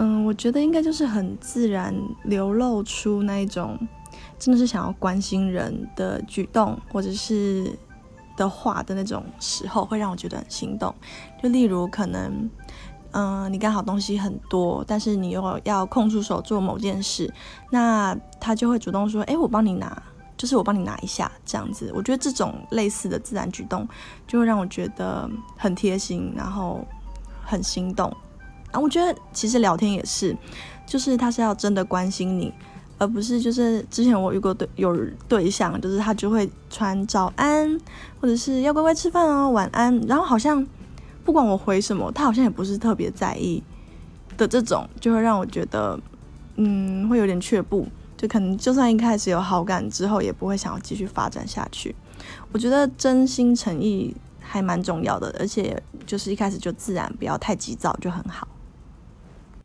嗯，我觉得应该就是很自然流露出那一种真的是想要关心人的举动，或者是的话的那种时候，会让我觉得很心动。就例如可能，嗯，你刚好东西很多，但是你又要空出手做某件事，那他就会主动说：“哎，我帮你拿。”就是我帮你拿一下，这样子，我觉得这种类似的自然举动，就会让我觉得很贴心，然后很心动。啊，我觉得其实聊天也是，就是他是要真的关心你，而不是就是之前我遇过对有对象，就是他就会传早安，或者是要乖乖吃饭哦，晚安，然后好像不管我回什么，他好像也不是特别在意的这种，就会让我觉得，嗯，会有点却步。就可能，就算一开始有好感，之后也不会想要继续发展下去。我觉得真心诚意还蛮重要的，而且就是一开始就自然，不要太急躁，就很好。